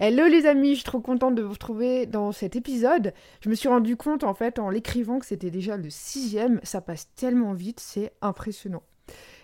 Hello les amis, je suis trop contente de vous retrouver dans cet épisode. Je me suis rendu compte en fait en l'écrivant que c'était déjà le sixième, ça passe tellement vite, c'est impressionnant.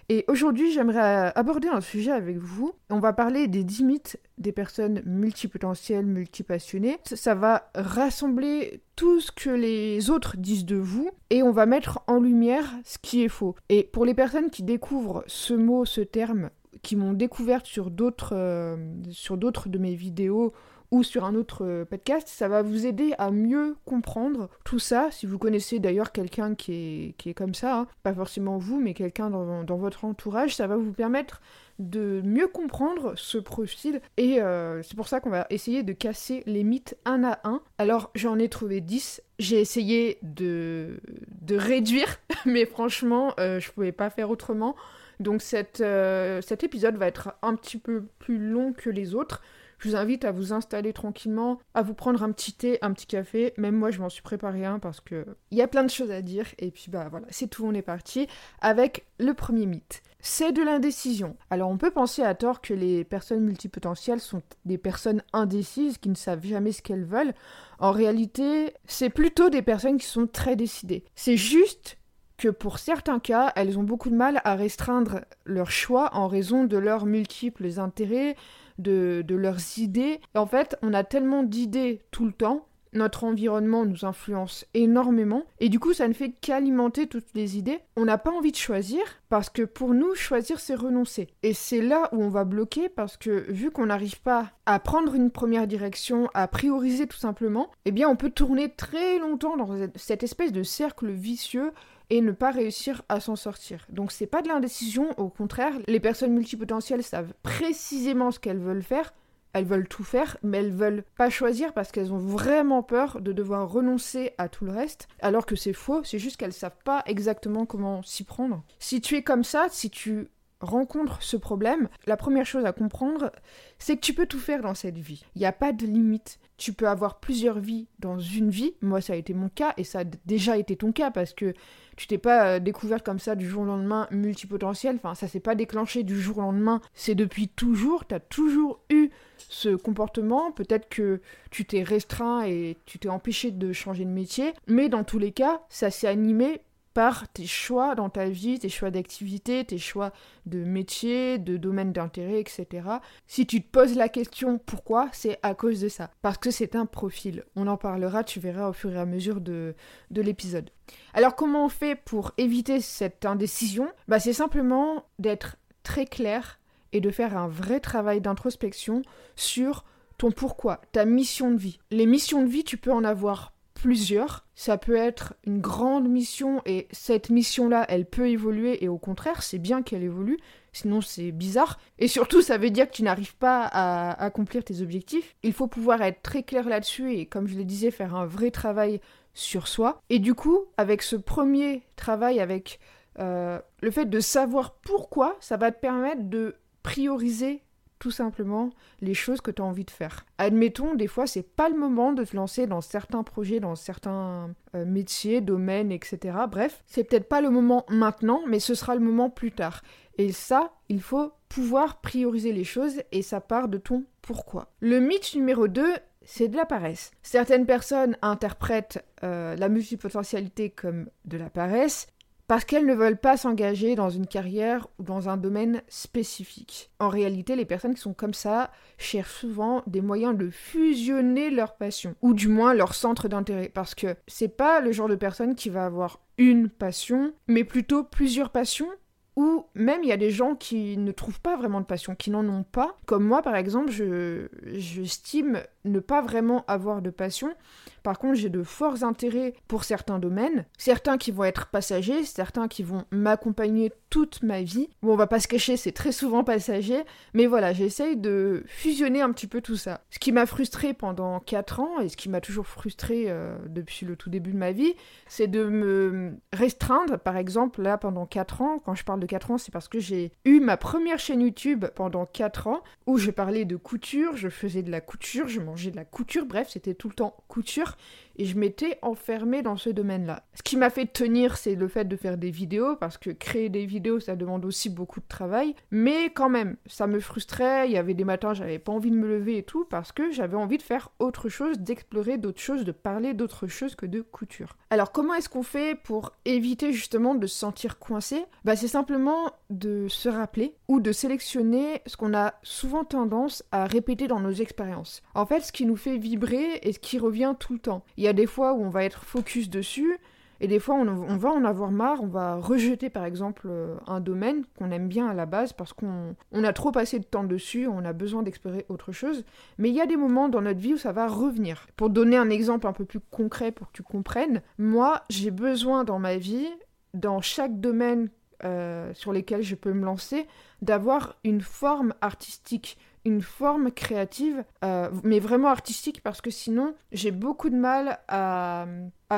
Et aujourd'hui j'aimerais aborder un sujet avec vous. On va parler des 10 mythes des personnes multipotentielles, multipassionnées. Ça va rassembler tout ce que les autres disent de vous et on va mettre en lumière ce qui est faux. Et pour les personnes qui découvrent ce mot, ce terme qui m'ont découverte sur d'autres euh, sur d'autres de mes vidéos ou sur un autre euh, podcast, ça va vous aider à mieux comprendre tout ça. Si vous connaissez d'ailleurs quelqu'un qui est, qui est comme ça, hein, pas forcément vous, mais quelqu'un dans, dans, votre entourage, ça va vous permettre de mieux comprendre ce profil. Et euh, c'est pour ça qu'on va essayer de casser les mythes un à un. Alors j'en ai trouvé 10. J'ai essayé de, de réduire, mais franchement, euh, je pouvais pas faire autrement. Donc euh, cet épisode va être un petit peu plus long que les autres. Je vous invite à vous installer tranquillement, à vous prendre un petit thé, un petit café. Même moi, je m'en suis préparé un parce que il y a plein de choses à dire. Et puis bah voilà, c'est tout, on est parti avec le premier mythe. C'est de l'indécision. Alors on peut penser à tort que les personnes multipotentielles sont des personnes indécises qui ne savent jamais ce qu'elles veulent. En réalité, c'est plutôt des personnes qui sont très décidées. C'est juste que pour certains cas, elles ont beaucoup de mal à restreindre leur choix en raison de leurs multiples intérêts, de, leurs idées. en fait, on a tellement d'idées tout le temps, notre environnement nous influence énormément, et du coup, ça ne fait qu'alimenter toutes les idées. On n'a pas envie de choisir, parce que pour nous, choisir, c'est renoncer. Et c'est là où on va bloquer, parce que vu qu'on n'arrive pas à prendre une première direction, à prioriser tout simplement, eh bien, on peut tourner très longtemps dans cette espèce de cercle vicieux et ne pas réussir à s'en sortir. Donc c'est pas de l'indécision, au contraire, les personnes multipotentielles savent précisément ce qu'elles veulent faire, elles veulent tout faire, mais elles veulent pas choisir parce qu'elles ont vraiment peur de devoir renoncer à tout le reste, alors que c'est faux, c'est juste qu'elles savent pas exactement comment s'y prendre. Si tu es comme ça, si tu rencontres ce problème, la première chose à comprendre, c'est que tu peux tout faire dans cette vie. Il n'y a pas de limite. Tu peux avoir plusieurs vies dans une vie. Moi, ça a été mon cas et ça a déjà été ton cas parce que tu t'es pas euh, découverte comme ça du jour au lendemain multipotentiel. Enfin, ça s'est pas déclenché du jour au lendemain. C'est depuis toujours. Tu as toujours eu ce comportement. Peut-être que tu t'es restreint et tu t'es empêché de changer de métier. Mais dans tous les cas, ça s'est animé par tes choix dans ta vie, tes choix d'activité, tes choix de métier, de domaine d'intérêt, etc. Si tu te poses la question pourquoi, c'est à cause de ça. Parce que c'est un profil. On en parlera, tu verras au fur et à mesure de, de l'épisode. Alors comment on fait pour éviter cette indécision? Bah, C'est simplement d'être très clair et de faire un vrai travail d'introspection sur ton pourquoi, ta mission de vie. Les missions de vie, tu peux en avoir plusieurs. Ça peut être une grande mission et cette mission-là, elle peut évoluer et au contraire, c'est bien qu'elle évolue, sinon c'est bizarre. Et surtout, ça veut dire que tu n'arrives pas à accomplir tes objectifs. Il faut pouvoir être très clair là-dessus et comme je le disais, faire un vrai travail sur soi. Et du coup, avec ce premier travail, avec euh, le fait de savoir pourquoi, ça va te permettre de prioriser tout simplement les choses que tu as envie de faire. Admettons, des fois, c'est pas le moment de te lancer dans certains projets, dans certains euh, métiers, domaines, etc. Bref, c'est peut-être pas le moment maintenant, mais ce sera le moment plus tard. Et ça, il faut pouvoir prioriser les choses et ça part de ton pourquoi. Le mythe numéro 2, c'est de la paresse. Certaines personnes interprètent euh, la multipotentialité comme de la paresse, parce qu'elles ne veulent pas s'engager dans une carrière ou dans un domaine spécifique. En réalité, les personnes qui sont comme ça cherchent souvent des moyens de fusionner leurs passions, ou du moins leur centre d'intérêt, parce que c'est pas le genre de personne qui va avoir une passion, mais plutôt plusieurs passions ou même il y a des gens qui ne trouvent pas vraiment de passion, qui n'en ont pas. Comme moi par exemple, je j'estime ne pas vraiment avoir de passion. Par contre, j'ai de forts intérêts pour certains domaines, certains qui vont être passagers, certains qui vont m'accompagner toute ma vie. Bon, on va pas se cacher, c'est très souvent passager, mais voilà, j'essaye de fusionner un petit peu tout ça. Ce qui m'a frustré pendant 4 ans, et ce qui m'a toujours frustré euh, depuis le tout début de ma vie, c'est de me restreindre, par exemple, là, pendant 4 ans, quand je parle de 4 ans, c'est parce que j'ai eu ma première chaîne YouTube pendant 4 ans, où je parlais de couture, je faisais de la couture, je mangeais de la couture, bref, c'était tout le temps couture. Et je m'étais enfermée dans ce domaine-là. Ce qui m'a fait tenir, c'est le fait de faire des vidéos, parce que créer des vidéos, ça demande aussi beaucoup de travail. Mais quand même, ça me frustrait. Il y avait des matins, j'avais pas envie de me lever et tout, parce que j'avais envie de faire autre chose, d'explorer d'autres choses, de parler d'autre chose que de couture. Alors, comment est-ce qu'on fait pour éviter justement de se sentir coincé? Bah, c'est simplement de se rappeler ou de sélectionner ce qu'on a souvent tendance à répéter dans nos expériences. En fait, ce qui nous fait vibrer et ce qui revient tout le temps. Y a des fois où on va être focus dessus, et des fois, on, va en avoir marre, on va rejeter par exemple euh, un domaine qu'on aime bien à la base parce qu'on a trop passé de temps dessus, on a besoin d'explorer autre chose. Mais il y a des moments dans notre vie où ça va revenir. Pour donner un exemple un peu plus concret pour que tu comprennes, moi, j'ai besoin dans ma vie, dans chaque domaine euh, sur lesquels je peux me lancer, d'avoir une forme artistique, une forme créative, euh, mais vraiment artistique, parce que sinon, j'ai beaucoup de mal à,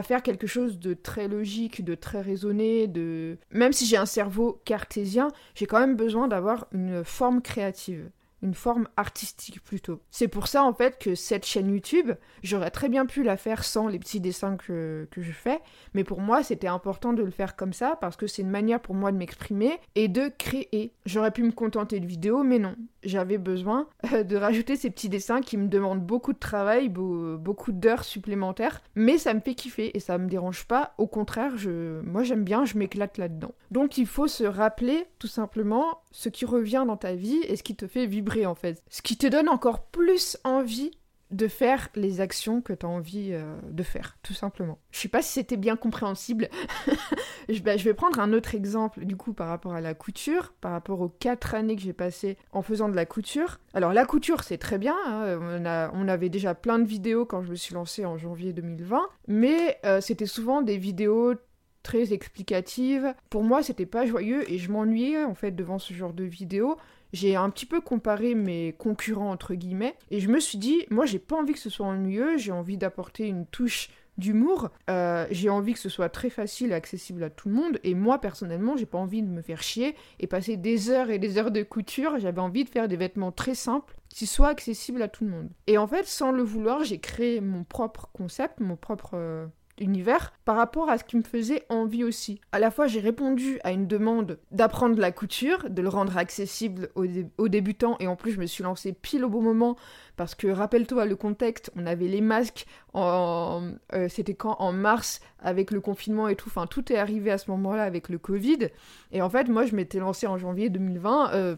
faire quelque chose de très logique, de très raisonné, de... Même si j'ai un cerveau cartésien, j'ai quand même besoin d'avoir une forme créative une forme artistique plutôt. C'est pour ça en fait que cette chaîne YouTube, j'aurais très bien pu la faire sans les petits dessins que, que je fais, mais pour moi c'était important de le faire comme ça parce que c'est une manière pour moi de m'exprimer et de créer. J'aurais pu me contenter de vidéos, mais non, j'avais besoin euh, de rajouter ces petits dessins qui me demandent beaucoup de travail, beaucoup d'heures supplémentaires, mais ça me fait kiffer et ça me dérange pas. Au contraire, moi j'aime bien, je m'éclate là-dedans. Donc il faut se rappeler tout simplement ce qui revient dans ta vie et ce qui te fait vibrer en fait. Ce qui te donne encore plus envie de faire les actions que tu as envie euh, de faire, tout simplement. Je sais pas si c'était bien compréhensible. Bah, je, vais prendre un autre exemple, du coup, par rapport à la couture, par rapport aux quatre années que j'ai passées en faisant de la couture. Alors, la couture, c'est très bien. Hein. On, avait déjà plein de vidéos quand je me suis lancée en janvier 2020, mais euh, c'était souvent des vidéos très explicatives. Pour moi, c'était pas joyeux et je m'ennuyais en fait devant ce genre de vidéos j'ai un petit peu comparé mes concurrents entre guillemets et je me suis dit moi j'ai pas envie que ce soit ennuyeux j'ai envie d'apporter une touche d'humour euh, j'ai envie que ce soit très facile et accessible à tout le monde et moi personnellement j'ai pas envie de me faire chier et passer des heures et des heures de couture j'avais envie de faire des vêtements très simples qui soient accessibles à tout le monde. Et en fait sans le vouloir j'ai créé mon propre concept mon propre euh, univers par rapport à ce qui me faisait envie aussi. À la fois, j'ai répondu à une demande d'apprendre la couture, de le rendre accessible aux, débutants, et en plus, je me suis lancée pile au bon moment parce que rappelle-toi le contexte, on avait les masques euh, c'était quand? En mars avec le confinement et tout, enfin tout est arrivé à ce moment-là avec le Covid. Et en fait, moi, je m'étais lancée en janvier 2020. Euh...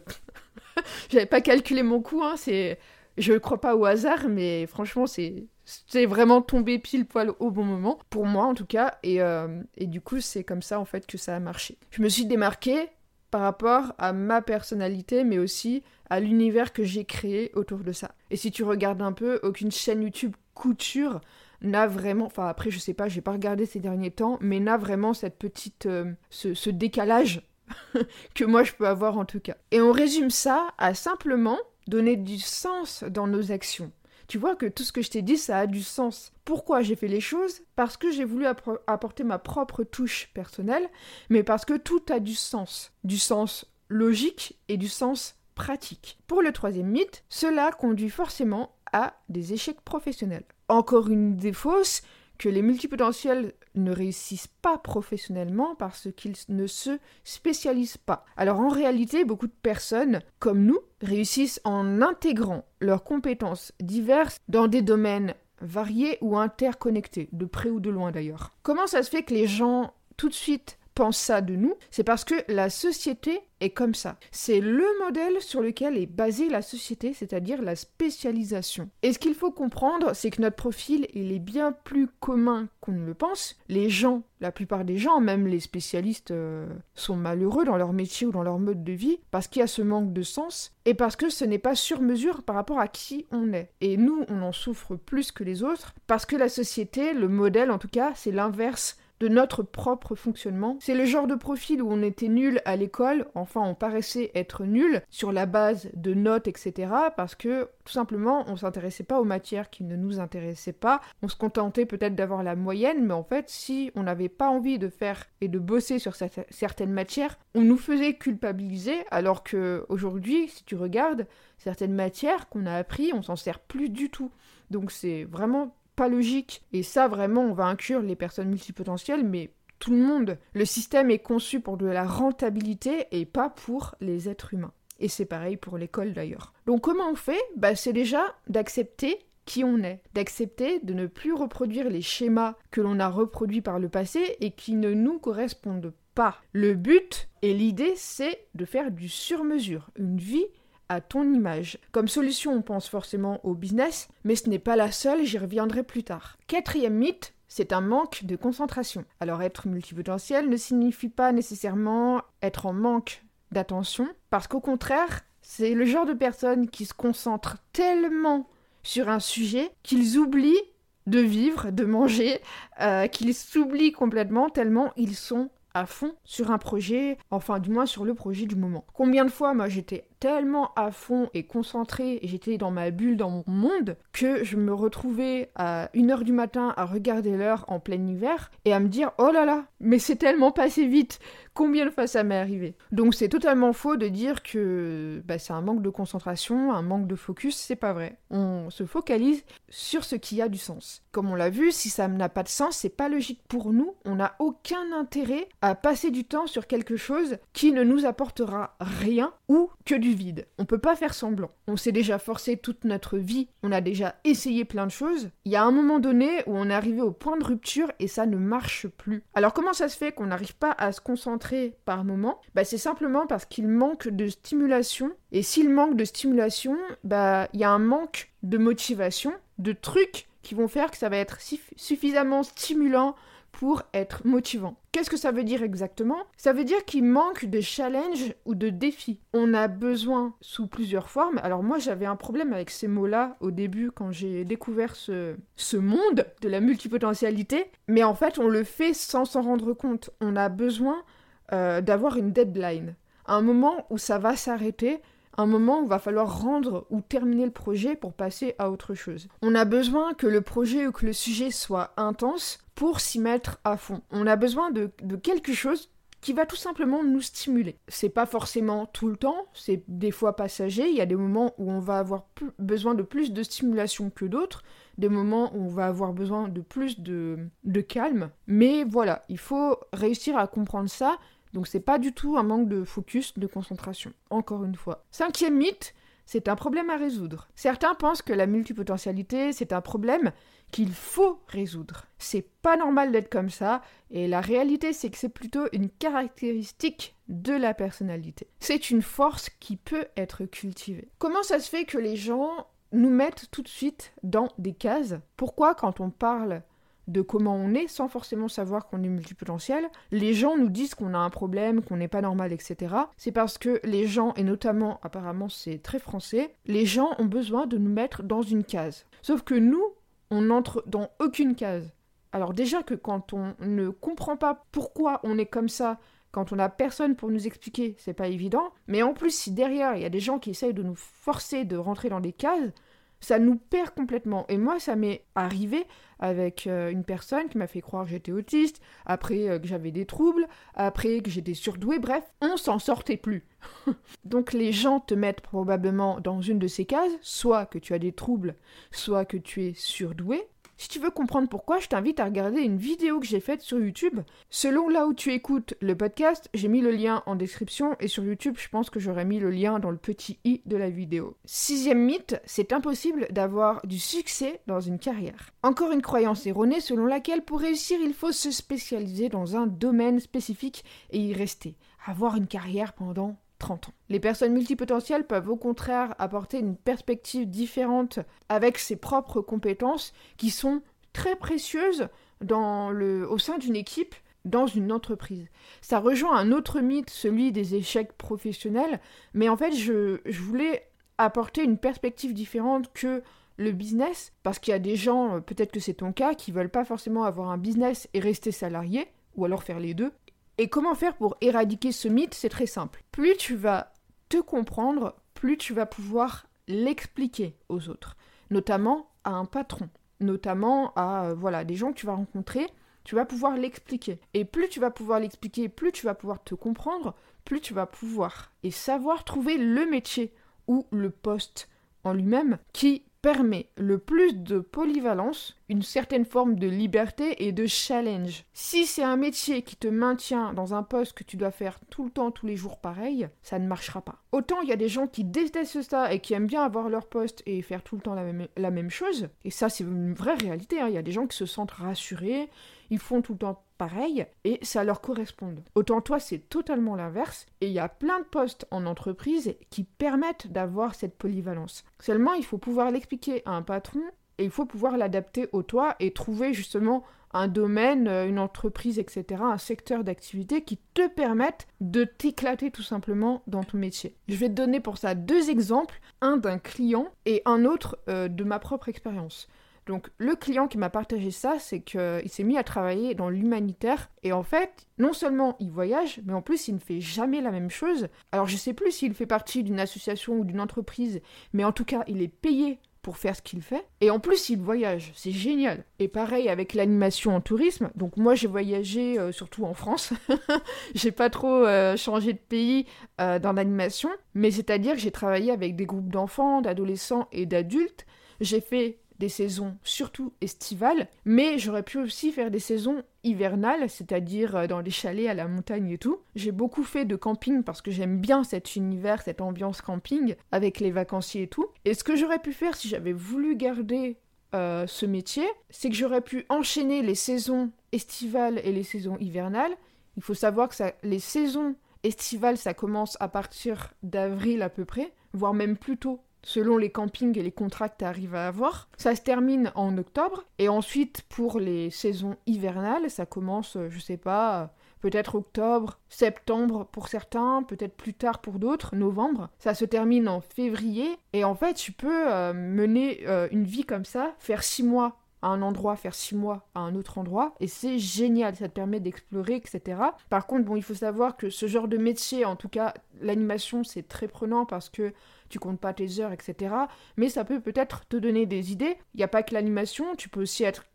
J'avais pas calculé mon coût, hein, c'est je crois pas au hasard, mais franchement, c'est c'est vraiment tombé pile poil au bon moment, pour moi en tout cas, et, euh, et du coup c'est comme ça en fait que ça a marché. Je me suis démarquée par rapport à ma personnalité, mais aussi à l'univers que j'ai créé autour de ça. Et si tu regardes un peu, aucune chaîne YouTube couture n'a vraiment, enfin après je sais pas, j'ai pas regardé ces derniers temps, mais n'a vraiment cette petite, euh, ce décalage que moi je peux avoir en tout cas. Et on résume ça à simplement donner du sens dans nos actions tu vois que tout ce que je t'ai dit, ça a du sens. Pourquoi j'ai fait les choses? Parce que j'ai voulu apporter ma propre touche personnelle, mais parce que tout a du sens. Du sens logique et du sens pratique. Pour le troisième mythe, cela conduit forcément à des échecs professionnels. Encore une idée fausse, que les multipotentiels ne réussissent pas professionnellement parce qu'ils ne se spécialisent pas. Alors en réalité, beaucoup de personnes, comme nous, réussissent en intégrant leurs compétences diverses dans des domaines variés ou interconnectés, de près ou de loin d'ailleurs. Comment ça se fait que les gens tout de suite ça de nous, c'est parce que la société est comme ça. C'est le modèle sur lequel est basée la société, c'est-à-dire la spécialisation. Et ce qu'il faut comprendre, c'est que notre profil, il est bien plus commun qu'on ne le pense. Les gens, la plupart des gens, même les spécialistes, euh, sont malheureux dans leur métier ou dans leur mode de vie parce qu'il y a ce manque de sens et parce que ce n'est pas sur mesure par rapport à qui on est. Et nous, on en souffre plus que les autres parce que la société, le modèle en tout cas, c'est l'inverse de notre propre fonctionnement. C'est le genre de profil où on était nul à l'école, enfin on paraissait être nul sur la base de notes, etc. parce que tout simplement on s'intéressait pas aux matières qui ne nous intéressaient pas. On se contentait peut-être d'avoir la moyenne, mais en fait si on n'avait pas envie de faire et de bosser sur certaines matières, on nous faisait culpabiliser alors que aujourd'hui, si tu regardes certaines matières qu'on a appris, on s'en sert plus du tout. Donc c'est vraiment pas logique. Et ça, vraiment, on va inclure les personnes multipotentielles, mais tout le monde. Le système est conçu pour de la rentabilité et pas pour les êtres humains. Et c'est pareil pour l'école d'ailleurs. Donc comment on fait? Bah, C'est déjà d'accepter qui on est, d'accepter de ne plus reproduire les schémas que l'on a reproduits par le passé et qui ne nous correspondent pas. Le but et l'idée, c'est de faire du sur-mesure, une vie à ton image. Comme solution, on pense forcément au business, mais ce n'est pas la seule, j'y reviendrai plus tard. Quatrième mythe, c'est un manque de concentration. Alors être multipotentiel ne signifie pas nécessairement être en manque d'attention, parce qu'au contraire, c'est le genre de personnes qui se concentrent tellement sur un sujet qu'ils oublient de vivre, de manger, euh, qu'ils s'oublient complètement tellement ils sont à fond sur un projet, enfin du moins sur le projet du moment. Combien de fois moi j'étais tellement à fond et concentrée, j'étais dans ma bulle, dans mon monde, que je me retrouvais à 1h du matin à regarder l'heure en plein hiver et à me dire oh là là, mais c'est tellement passé vite, combien de fois ça m'est arrivé? Donc c'est totalement faux de dire que bah, c'est un manque de concentration, un manque de focus, c'est pas vrai. On se focalise sur ce qui a du sens. Comme on l'a vu, si ça n'a pas de sens, c'est pas logique pour nous, on n'a aucun intérêt à passer du temps sur quelque chose qui ne nous apportera rien ou que du vide. On peut pas faire semblant. On s'est déjà forcé toute notre vie, on a déjà essayé plein de choses. Il y a un moment donné où on est arrivé au point de rupture et ça ne marche plus. Alors comment ça se fait qu'on n'arrive pas à se concentrer par moment? Bah c'est simplement parce qu'il manque de stimulation. Et s'il manque de stimulation, bah il y a un manque de motivation, de trucs qui vont faire que ça va être suffisamment stimulant pour être motivant. Qu'est-ce que ça veut dire exactement? Ça veut dire qu'il manque de challenge ou de défi. On a besoin sous plusieurs formes. Alors moi j'avais un problème avec ces mots-là au début quand j'ai découvert ce, ce monde de la multipotentialité, mais en fait on le fait sans s'en rendre compte. On a besoin euh, d'avoir une deadline. Un moment où ça va s'arrêter, un moment où il va falloir rendre ou terminer le projet pour passer à autre chose. On a besoin que le projet ou que le sujet soit intense pour s'y mettre à fond. On a besoin de, quelque chose qui va tout simplement nous stimuler. C'est pas forcément tout le temps, c'est des fois passager, il y a des moments où on va avoir besoin de plus de stimulation que d'autres, des moments où on va avoir besoin de plus de, de calme, mais voilà, il faut réussir à comprendre ça donc c'est pas du tout un manque de focus, de concentration. Encore une fois. Cinquième mythe, c'est un problème à résoudre. Certains pensent que la multipotentialité, c'est un problème qu'il faut résoudre. C'est pas normal d'être comme ça, et la réalité, c'est que c'est plutôt une caractéristique de la personnalité. C'est une force qui peut être cultivée. Comment ça se fait que les gens nous mettent tout de suite dans des cases? Pourquoi, quand on parle de comment on est sans forcément savoir qu'on est multipotentiel. Les gens nous disent qu'on a un problème, qu'on n'est pas normal, etc. C'est parce que les gens, et notamment apparemment c'est très français, les gens ont besoin de nous mettre dans une case. Sauf que nous, on n'entre dans aucune case. Alors déjà que quand on ne comprend pas pourquoi on est comme ça, quand on n'a personne pour nous expliquer, c'est pas évident. Mais en plus, si derrière il y a des gens qui essayent de nous forcer de rentrer dans des cases, ça nous perd complètement. Et moi, ça m'est arrivé avec euh, une personne qui m'a fait croire que j'étais autiste, après euh, que j'avais des troubles, après que j'étais surdouée, bref, on s'en sortait plus. Donc les gens te mettent probablement dans une de ces cases, soit que tu as des troubles, soit que tu es surdoué, si tu veux comprendre pourquoi, je t'invite à regarder une vidéo que j'ai faite sur YouTube. Selon là où tu écoutes le podcast, j'ai mis le lien en description et sur YouTube, je pense que j'aurais mis le lien dans le petit i de la vidéo. Sixième mythe, c'est impossible d'avoir du succès dans une carrière. Encore une croyance erronée selon laquelle pour réussir, il faut se spécialiser dans un domaine spécifique et y rester. Avoir une carrière pendant 30 ans. Les personnes multipotentielles peuvent au contraire apporter une perspective différente avec ses propres compétences qui sont très précieuses dans le, au sein d'une équipe dans une entreprise. Ça rejoint un autre mythe, celui des échecs professionnels, mais en fait je, je voulais apporter une perspective différente que le business, parce qu'il y a des gens, peut-être que c'est ton cas, qui veulent pas forcément avoir un business et rester salarié, ou alors faire les deux, et comment faire pour éradiquer ce mythe? C'est très simple. Plus tu vas te comprendre, plus tu vas pouvoir l'expliquer aux autres, notamment à un patron, notamment à euh, voilà, des gens que tu vas rencontrer, tu vas pouvoir l'expliquer. Et plus tu vas pouvoir l'expliquer, plus tu vas pouvoir te comprendre, plus tu vas pouvoir et savoir trouver le métier ou le poste en lui-même qui permet le plus de polyvalence une certaine forme de liberté et de challenge. Si c'est un métier qui te maintient dans un poste que tu dois faire tout le temps, tous les jours pareil, ça ne marchera pas. Autant il y a des gens qui détestent ça et qui aiment bien avoir leur poste et faire tout le temps la même, chose, et ça c'est une vraie réalité, hein. il y a des gens qui se sentent rassurés, ils font tout le temps pareil et ça leur correspond. Autant toi, c'est totalement l'inverse et il y a plein de postes en entreprise qui permettent d'avoir cette polyvalence. Seulement, il faut pouvoir l'expliquer à un patron et il faut pouvoir l'adapter au toi et trouver justement un domaine, euh, une entreprise, etc., un secteur d'activité qui te permette de t'éclater tout simplement dans ton métier. Je vais te donner pour ça deux exemples, un d'un client et un autre euh, de ma propre expérience. Donc le client qui m'a partagé ça, c'est qu'il s'est mis à travailler dans l'humanitaire et en fait, non seulement il voyage, mais en plus il ne fait jamais la même chose. Alors je sais plus s'il fait partie d'une association ou d'une entreprise, mais en tout cas il est payé pour faire ce qu'il fait. Et en plus, il voyage, c'est génial. Et pareil avec l'animation en tourisme. Donc moi, j'ai voyagé euh, surtout en France. j'ai pas trop euh, changé de pays euh, dans l'animation, mais c'est-à-dire que j'ai travaillé avec des groupes d'enfants, d'adolescents et d'adultes. J'ai fait des saisons surtout estivales, mais j'aurais pu aussi faire des saisons hivernales, c'est-à-dire euh, dans les chalets à la montagne et tout. J'ai beaucoup fait de camping parce que j'aime bien cet univers, cette ambiance camping avec les vacanciers et tout. Et ce que j'aurais pu faire si j'avais voulu garder euh, ce métier, c'est que j'aurais pu enchaîner les saisons estivales et les saisons hivernales. Il faut savoir que les saisons estivales, ça commence à partir d'avril à peu près, voire même plus tôt selon les campings et les contrats que tu arrives à avoir. Ça se termine en octobre. Et ensuite, pour les saisons hivernales, ça commence, euh, je sais pas, peut-être octobre, septembre pour certains, peut-être plus tard pour d'autres, novembre. Ça se termine en février. Et en fait, tu peux euh, mener euh, une vie comme ça, faire six mois à un endroit, faire six mois à un autre endroit, et c'est génial, ça te permet d'explorer, etc. Par contre, bon, il faut savoir que ce genre de métier, en tout cas l'animation, c'est très prenant parce que tu comptes pas tes heures, etc. Mais ça peut peut-être te donner des idées. Il n'y a pas que l'animation, tu peux aussi être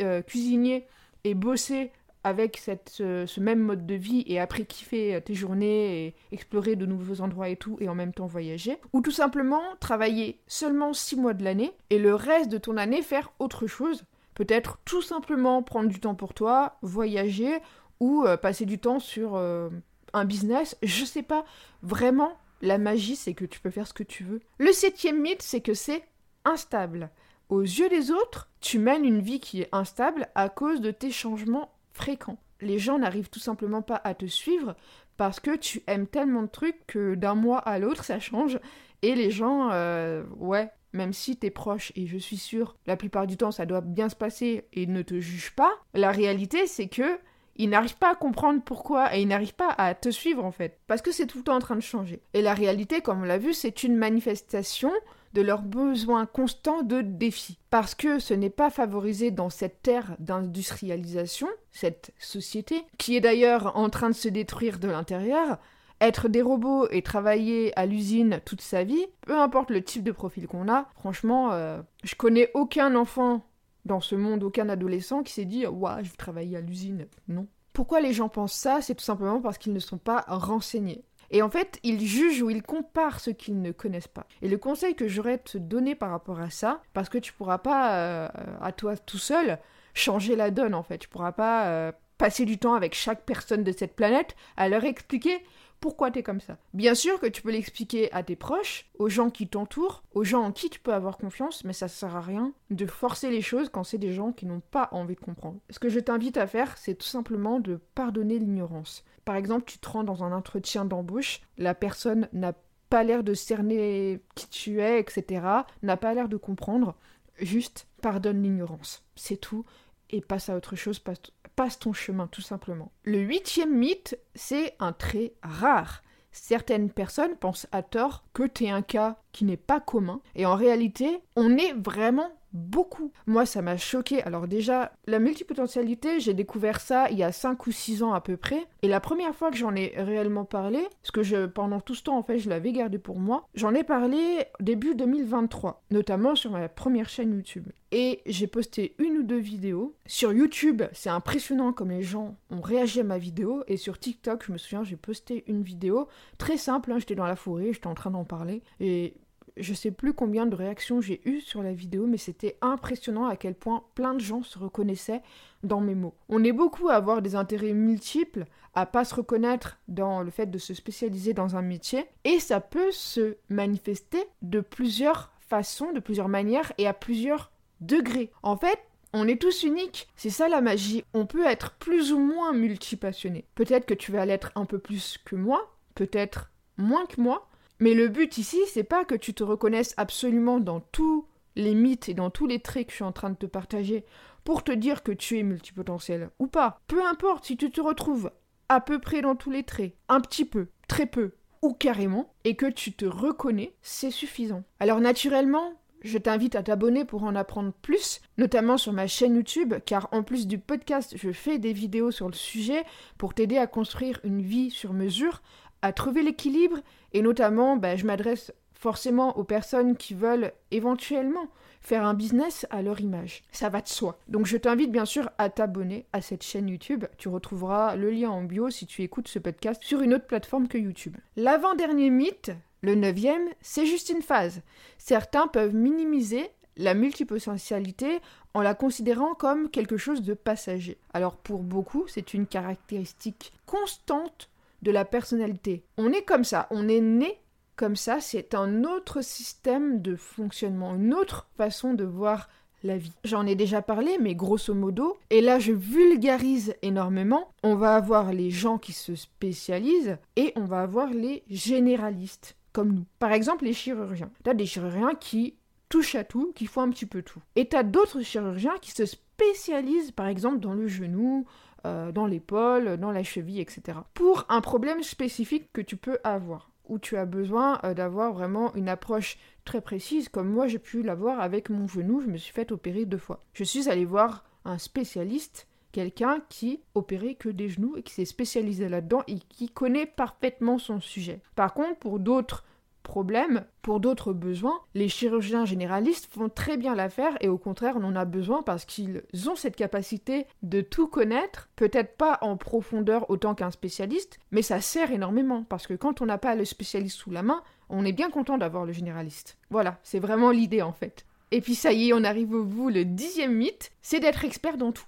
euh, cuisinier et bosser avec ce, même mode de vie et après kiffer tes journées et explorer de nouveaux endroits et tout et en même temps voyager. Ou tout simplement travailler seulement 6 mois de l'année et le reste de ton année faire autre chose. Peut-être tout simplement prendre du temps pour toi, voyager ou euh, passer du temps sur euh, un business. Je sais pas. Vraiment, la magie, c'est que tu peux faire ce que tu veux. Le septième mythe, c'est que c'est instable. Aux yeux des autres, tu mènes une vie qui est instable à cause de tes changements fréquents. Les gens n'arrivent tout simplement pas à te suivre parce que tu aimes tellement de trucs que d'un mois à l'autre, ça change. Et les gens, euh, ouais, même si t'es proche, et je suis sûre, la plupart du temps, ça doit bien se passer et ne te jugent pas, la réalité, c'est que ils n'arrivent pas à comprendre pourquoi et ils n'arrivent pas à te suivre en fait. Parce que c'est tout le temps en train de changer. Et la réalité, comme on l'a vu, c'est une manifestation de leur besoin constant de défi. Parce que ce n'est pas favorisé dans cette ère d'industrialisation, cette société, qui est d'ailleurs en train de se détruire de l'intérieur, être des robots et travailler à l'usine toute sa vie, peu importe le type de profil qu'on a, franchement, euh, je connais aucun enfant dans ce monde aucun adolescent qui s'est dit Ouah, je vais travailler à l'usine. Non. Pourquoi les gens pensent ça? C'est tout simplement parce qu'ils ne sont pas renseignés. Et en fait, ils jugent ou ils comparent ce qu'ils ne connaissent pas. Et le conseil que j'aurais à te donner par rapport à ça, parce que tu pourras pas, euh, à toi tout seul, changer la donne en fait. Tu pourras pas euh, passer du temps avec chaque personne de cette planète à leur expliquer pourquoi tu es comme ça. Bien sûr que tu peux l'expliquer à tes proches, aux gens qui t'entourent, aux gens en qui tu peux avoir confiance, mais ça sert à rien de forcer les choses quand c'est des gens qui n'ont pas envie de comprendre. Ce que je t'invite à faire, c'est tout simplement de pardonner l'ignorance. Par exemple, tu te rends dans un entretien d'embauche, la personne n'a pas l'air de cerner qui tu es, etc., n'a pas l'air de comprendre, juste pardonne l'ignorance. C'est tout, et passe à autre chose, passe, ton chemin tout simplement. Le huitième mythe, c'est un trait rare. Certaines personnes pensent à tort que tu es un cas qui n'est pas commun, et en réalité, on est vraiment beaucoup. Moi, ça m'a choqué. Alors déjà, la multipotentialité, j'ai découvert ça il y a 5 ou 6 ans à peu près. Et la première fois que j'en ai réellement parlé, parce que pendant tout ce temps, en fait, je l'avais gardé pour moi, j'en ai parlé début 2023, notamment sur ma première chaîne YouTube. Et j'ai posté une ou deux vidéos. Sur YouTube, c'est impressionnant comme les gens ont réagi à ma vidéo. Et sur TikTok, je me souviens, j'ai posté une vidéo très simple. Hein. j'étais dans la forêt, j'étais en train d'en parler. Et je sais plus combien de réactions j'ai eues sur la vidéo, mais c'était impressionnant à quel point plein de gens se reconnaissaient dans mes mots. On est beaucoup à avoir des intérêts multiples, à pas se reconnaître dans le fait de se spécialiser dans un métier, et ça peut se manifester de plusieurs façons, de plusieurs manières et à plusieurs degrés. En fait, on est tous uniques, c'est ça la magie. On peut être plus ou moins multipassionné. Peut-être que tu vas l'être un peu plus que moi, peut-être moins que moi, mais le but ici, c'est pas que tu te reconnaisses absolument dans tous les mythes et dans tous les traits que je suis en train de te partager pour te dire que tu es multipotentiel ou pas. Peu importe si tu te retrouves à peu près dans tous les traits, un petit peu, très peu ou carrément, et que tu te reconnais, c'est suffisant. Alors naturellement, je t'invite à t'abonner pour en apprendre plus, notamment sur ma chaîne YouTube, car en plus du podcast, je fais des vidéos sur le sujet pour t'aider à construire une vie sur mesure, à trouver l'équilibre, et notamment, bah, je m'adresse forcément aux personnes qui veulent éventuellement faire un business à leur image. Ça va de soi. Donc je t'invite bien sûr à t'abonner à cette chaîne YouTube. Tu retrouveras le lien en bio si tu écoutes ce podcast sur une autre plateforme que YouTube. L'avant-dernier mythe, le neuvième, c'est juste une phase. Certains peuvent minimiser la multipotentialité en la considérant comme quelque chose de passager. Alors pour beaucoup, c'est une caractéristique constante de la personnalité. On est comme ça, on est né comme ça, c'est un autre système de fonctionnement, une autre façon de voir la vie. J'en ai déjà parlé, mais grosso modo, et là je vulgarise énormément, on va avoir les gens qui se spécialisent et on va avoir les généralistes comme nous. Par exemple, les chirurgiens. Tu as des chirurgiens qui touchent à tout, qui font un petit peu tout. Et tu as d'autres chirurgiens qui se spécialisent, par exemple, dans le genou, euh, dans l'épaule, dans la cheville, etc. Pour un problème spécifique que tu peux avoir où tu as besoin euh, d'avoir vraiment une approche très précise, comme moi j'ai pu l'avoir avec mon genou, je me suis fait opérer deux fois. Je suis allée voir un spécialiste quelqu'un qui opérait que des genoux et qui s'est spécialisé là-dedans et qui connaît parfaitement son sujet. Par contre, pour d'autres problèmes, pour d'autres besoins, les chirurgiens généralistes font très bien l'affaire et au contraire on en a besoin parce qu'ils ont cette capacité de tout connaître, peut-être pas en profondeur autant qu'un spécialiste, mais ça sert énormément parce que quand on n'a pas le spécialiste sous la main, on est bien content d'avoir le généraliste. Voilà, c'est vraiment l'idée en fait. Et puis ça y est, on arrive au bout, le dixième mythe, c'est d'être expert dans tout.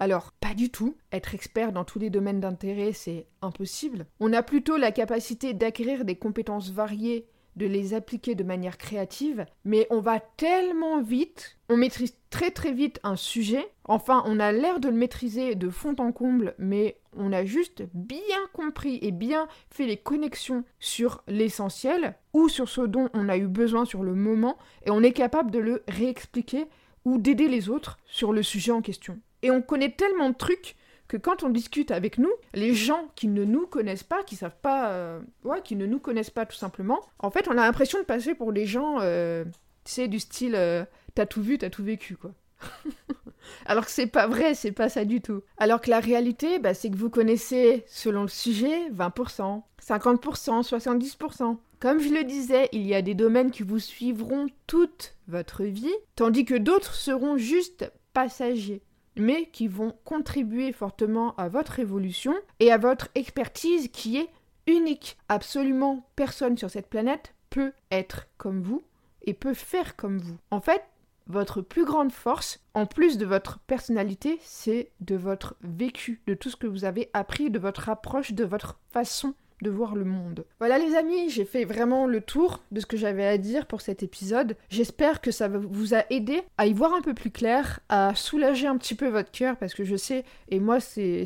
Alors, pas du tout. Être expert dans tous les domaines d'intérêt, c'est impossible. On a plutôt la capacité d'acquérir des compétences variées, de les appliquer de manière créative, mais on va tellement vite, on maîtrise très très vite un sujet, enfin on a l'air de le maîtriser de fond en comble, mais on a juste bien compris et bien fait les connexions sur l'essentiel ou sur ce dont on a eu besoin sur le moment, et on est capable de le réexpliquer ou d'aider les autres sur le sujet en question. Et on connaît tellement de trucs que quand on discute avec nous, les gens qui ne nous connaissent pas, qui savent pas, euh, ouais, qui ne nous connaissent pas tout simplement, en fait, on a l'impression de passer pour des gens, euh, tu sais, du style, euh, t'as tout vu, t'as tout vécu, quoi. Alors que c'est pas vrai, c'est pas ça du tout. Alors que la réalité, bah, c'est que vous connaissez, selon le sujet, 20%, 50%, 70%. Comme je le disais, il y a des domaines qui vous suivront toute votre vie, tandis que d'autres seront juste passagers mais qui vont contribuer fortement à votre évolution et à votre expertise qui est unique. Absolument personne sur cette planète peut être comme vous et peut faire comme vous. En fait, votre plus grande force, en plus de votre personnalité, c'est de votre vécu, de tout ce que vous avez appris, de votre approche, de votre façon de voir le monde. Voilà les amis, j'ai fait vraiment le tour de ce que j'avais à dire pour cet épisode. J'espère que ça vous a aidé à y voir un peu plus clair, à soulager un petit peu votre cœur parce que je sais, et moi c'est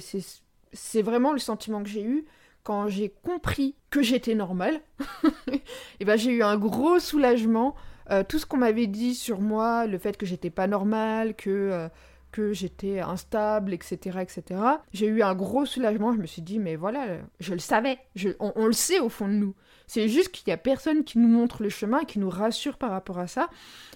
c'est vraiment le sentiment que j'ai eu quand j'ai compris que j'étais normale. et ben j'ai eu un gros soulagement. Euh, tout ce qu'on m'avait dit sur moi, le fait que j'étais pas normale, que euh, que j'étais instable, etc., etc. J'ai eu un gros soulagement. Je me suis dit, mais voilà, je le savais. on, le sait au fond de nous. C'est juste qu'il n'y a personne qui nous montre le chemin, qui nous rassure par rapport à ça.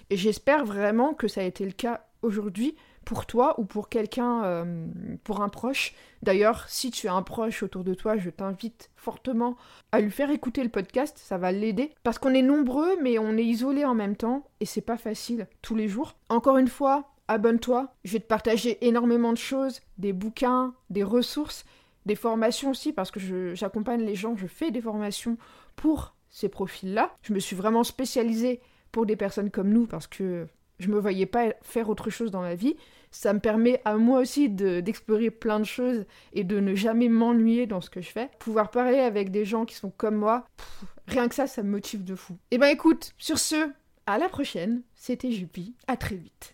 Et j'espère vraiment que ça a été le cas aujourd'hui pour toi ou pour quelqu'un, euh, pour un proche. D'ailleurs, si tu as un proche autour de toi, je t'invite fortement à lui faire écouter le podcast, ça va l'aider. Parce qu'on est nombreux, mais on est isolés en même temps, et c'est pas facile tous les jours. Encore une fois, abonne-toi. Je vais te partager énormément de choses, des bouquins, des ressources, des formations aussi, parce que j'accompagne les gens, je fais des formations pour ces profils-là. Je me suis vraiment spécialisée pour des personnes comme nous parce que je me voyais pas faire autre chose dans ma vie. Ça me permet à moi aussi d'explorer plein de choses et de ne jamais m'ennuyer dans ce que je fais. Pouvoir parler avec des gens qui sont comme moi, rien que ça, ça me motive de fou. Et eh ben écoute, sur ce, à la prochaine. C'était Jupi. À très vite.